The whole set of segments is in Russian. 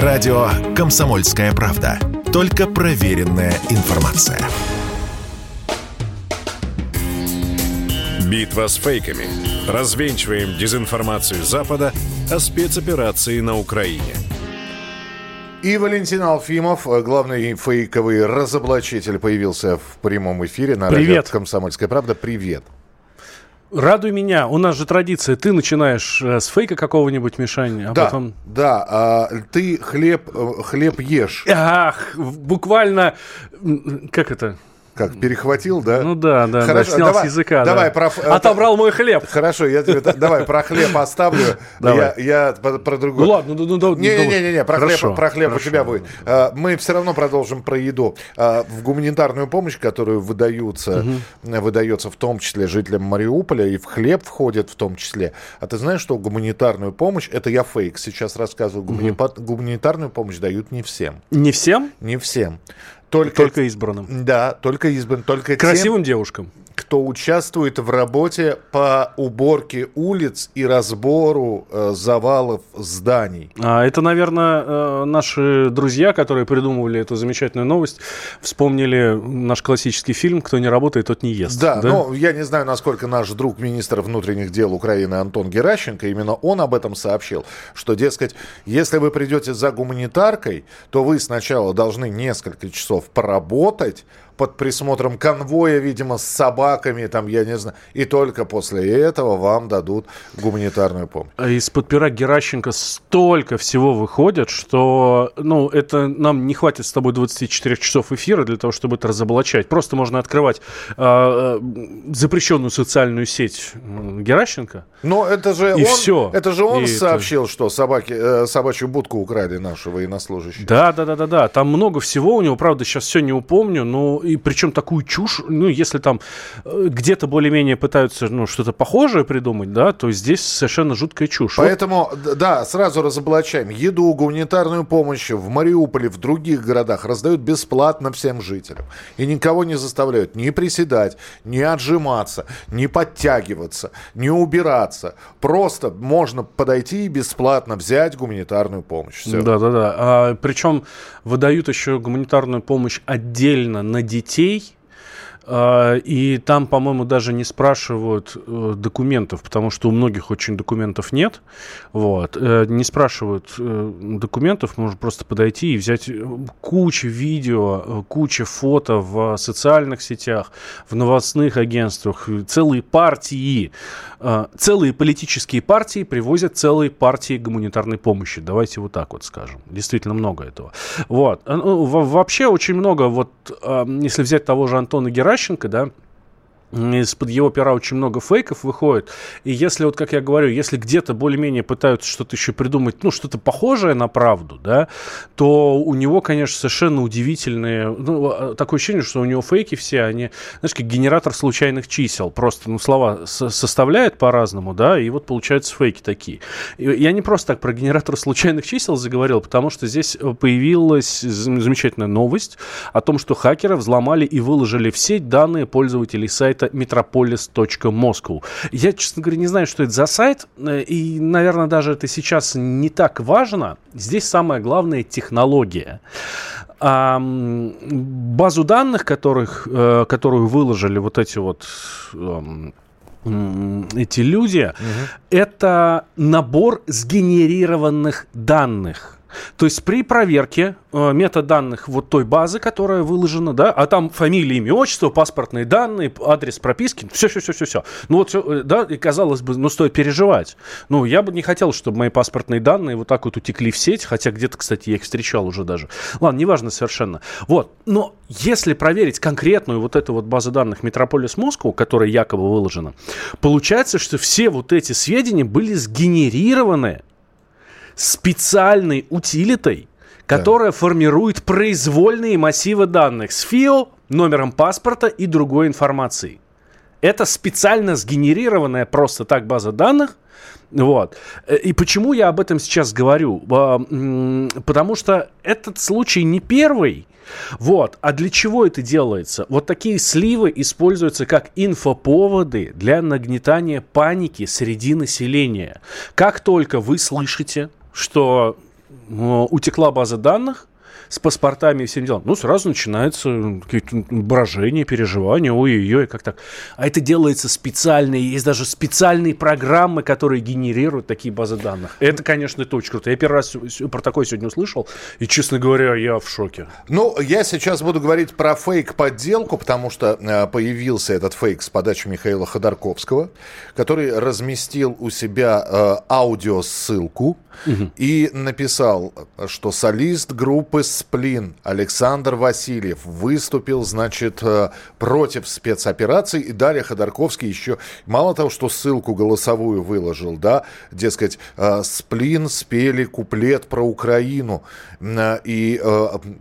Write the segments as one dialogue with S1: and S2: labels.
S1: Радио «Комсомольская правда». Только проверенная информация.
S2: Битва с фейками. Развенчиваем дезинформацию Запада о спецоперации на Украине.
S3: И Валентин Алфимов, главный фейковый разоблачитель, появился в прямом эфире на
S4: Привет.
S3: радио «Комсомольская правда». Привет.
S4: Радуй меня. У нас же традиция. Ты начинаешь э, с фейка какого-нибудь, Мишань, а
S3: да,
S4: потом...
S3: да, а, ты хлеб, э, хлеб ешь.
S4: Ах, буквально... Как это?
S3: Как, перехватил, да?
S4: Ну да, да, да,
S3: Хорошо,
S4: снял
S3: давай-
S4: с языка.
S3: давай
S4: да.
S3: про ф-
S4: Отобрал мой хлеб.
S3: Хорошо, я тебе давай про хлеб оставлю. Я, я про, другое.
S4: Ну ладно, ну, ну, ну,
S3: Не, не, не, не, не, про хлеб, про хлеб у тебя будет. А, Мы все равно продолжим про еду. А, В гуманитарную помощь, которую выдаются, выдается в том числе жителям Мариуполя, и в хлеб входит в том числе. А ты знаешь, что гуманитарную помощь, это я фейк сейчас рассказываю, гуманитарную помощь дают не всем.
S4: Не всем,
S3: Не всем. Только,
S4: только избранным.
S3: Да, только избран, только тем,
S4: Красивым девушкам.
S3: кто участвует в работе по уборке улиц и разбору э, завалов зданий.
S4: А, это, наверное, э, наши друзья, которые придумывали эту замечательную новость, вспомнили наш классический фильм «Кто не работает, тот не ест».
S3: Да, ну я не знаю, насколько наш друг министр внутренних дел Украины Антон Геращенко, именно он об этом сообщил, что, дескать, если вы придете за гуманитаркой, то вы сначала должны несколько часов поработать под присмотром конвоя, видимо, с собаками, там, я не знаю, и только после этого вам дадут гуманитарную помощь.
S4: А Из-под пера Геращенко столько всего выходит, что ну, это нам не хватит с тобой 24 часов эфира для того, чтобы это разоблачать. Просто можно открывать а, запрещенную социальную сеть Геращенко.
S3: Но это же
S4: И
S3: он,
S4: всё.
S3: это же он
S4: И это-
S3: сообщил, что собаки, э, собачью будку украли наши военнослужащие.
S4: Да, да, да, да, да. Там много всего у него, правда, сейчас все не упомню, но и причем такую чушь, ну, если там э, где-то более-менее пытаются ну, что-то похожее придумать, да, то здесь совершенно жуткая чушь. Вот
S3: Поэтому, д- да, сразу разоблачаем. Еду, гуманитарную помощь в Мариуполе, в других городах раздают бесплатно всем жителям. И никого не заставляют ни приседать, ни отжиматься, ни подтягиваться, ни убираться. Просто можно подойти и бесплатно взять гуманитарную помощь. Все.
S4: Да, да, да. А, причем выдают еще гуманитарную помощь отдельно на детей. А, И там, по-моему, даже не спрашивают э, документов, потому что у многих очень документов нет. Вот. Э, Не спрашивают э, документов, можно просто подойти и взять кучу видео, кучу фото в социальных сетях, в новостных агентствах, целые партии, целые политические партии привозят целые партии гуманитарной помощи. Давайте вот так вот скажем. Действительно много этого. Вот. Ну, во- Вообще очень много, вот, если взять того же Антона Геращенко, да, из-под его пера очень много фейков выходит. И если, вот как я говорю, если где-то более-менее пытаются что-то еще придумать, ну, что-то похожее на правду, да, то у него, конечно, совершенно удивительные... Ну, а, такое ощущение, что у него фейки все, они, знаешь, как генератор случайных чисел. Просто, ну, слова со- составляет по-разному, да, и вот получаются фейки такие. И я не просто так про генератор случайных чисел заговорил, потому что здесь э, появилась зам- замечательная новость о том, что хакеры взломали и выложили в сеть данные пользователей сайта metropolis.moscow. Я, честно говоря, не знаю, что это за сайт, э, и, наверное, даже это сейчас не так важно. Здесь самое главное – технология. А, базу данных, которых, э, которую выложили вот эти вот эти люди, это набор сгенерированных данных. То есть при проверке э, метаданных вот той базы, которая выложена, да, а там фамилия, имя, отчество, паспортные данные, адрес прописки, все, все, все, все, все. Ну вот, всё, э, да, и казалось бы, ну стоит переживать. Ну я бы не хотел, чтобы мои паспортные данные вот так вот утекли в сеть, хотя где-то, кстати, я их встречал уже даже. Ладно, неважно совершенно. Вот, но если проверить конкретную вот эту вот базу данных Метрополис Москву, которая якобы выложена, получается, что все вот эти сведения были сгенерированы специальной утилитой, которая формирует произвольные массивы данных с ФИО, номером паспорта и другой информацией. Это специально сгенерированная просто так база данных. Вот. Э, И почему я об этом сейчас говорю? Потому что этот случай не первый. Вот. А для чего это делается? Вот такие сливы используются как инфоповоды для нагнетания паники среди населения. Как только вы слышите, что утекла база данных, с паспортами и всем делом, ну, сразу начинается какие-то брожения, переживания, ой-ой-ой, как так. А это делается специально, есть даже специальные программы, которые генерируют такие базы данных. Это, конечно, это очень круто. Я первый раз про такое сегодня услышал, и, честно говоря, я в шоке.
S3: Ну, я сейчас буду говорить про фейк-подделку, потому что э, появился этот фейк с подачи Михаила Ходорковского, который разместил у себя э, аудиосылку угу. и написал, что солист группы Сплин Александр Васильев выступил, значит, э, против спецопераций. И Дарья Ходорковский еще, мало того, что ссылку голосовую выложил, да, дескать, э, Сплин спели куплет про Украину. Э, и,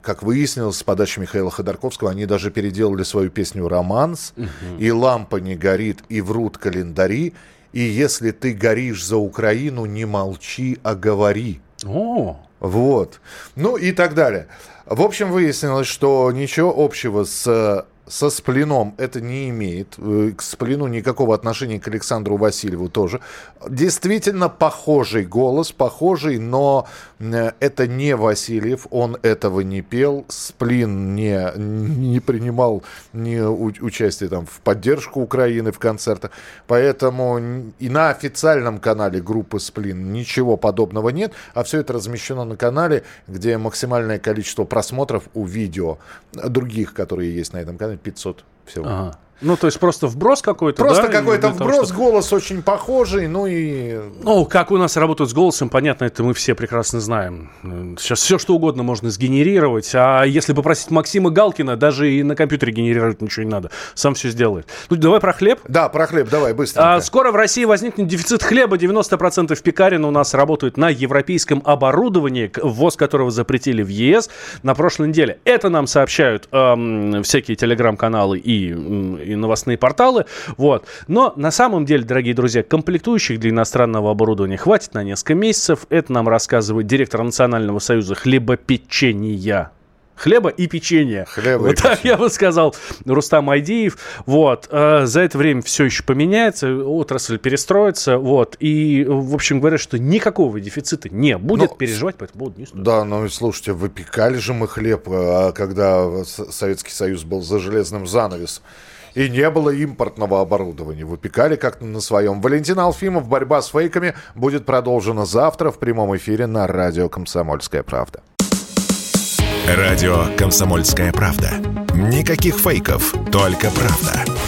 S3: как выяснилось, с подачи Михаила Ходорковского, они даже переделали свою песню «Романс», угу. и «Лампа не горит», и «Врут календари», и если ты горишь за Украину, не молчи, а говори. О, вот. Ну и так далее. В общем, выяснилось, что ничего общего с со Сплином это не имеет. Э, к Сплину никакого отношения к Александру Васильеву тоже. Действительно похожий голос, похожий, но э, это не Васильев, он этого не пел. Сплин не, не принимал ни участие там, в поддержку Украины в концертах. Поэтому и на официальном канале группы Сплин ничего подобного нет, а все это размещено на канале, где максимальное количество просмотров у видео других, которые есть на этом канале, 500 всего. Ага.
S4: Ну, то есть просто вброс какой-то,
S3: Просто да? какой-то вброс, того, голос очень похожий, ну и...
S4: Ну, как у нас работают с голосом, понятно, это мы все прекрасно знаем. Сейчас все что угодно можно сгенерировать, а если попросить Максима Галкина, даже и на компьютере генерировать ничего не надо. Сам все сделает. Ну, давай про хлеб.
S3: Да, про хлеб, давай, быстро.
S4: А, скоро в России возникнет дефицит хлеба. 90% пекарен у нас работают на европейском оборудовании, ввоз которого запретили в ЕС на прошлой неделе. Это нам сообщают эм, всякие телеграм-каналы и и новостные порталы. Вот. Но на самом деле, дорогие друзья, комплектующих для иностранного оборудования хватит на несколько месяцев. Это нам рассказывает директор Национального союза хлебопечения хлеба и печенья. Хлеба вот и так печенье. я бы сказал, Рустам Айдиев. Вот. Э, за это время все еще поменяется, отрасль перестроится. Вот. И, в общем, говорят, что никакого дефицита не будет. Но, Переживать по этому поводу не
S3: стоит. Да, но слушайте, выпекали же мы хлеб, а когда Советский Союз был за железным занавесом и не было импортного оборудования. Выпекали как-то на своем. Валентин Алфимов, борьба с фейками будет продолжена завтра в прямом эфире на радио «Комсомольская правда».
S1: Радио «Комсомольская правда». Никаких фейков, только правда.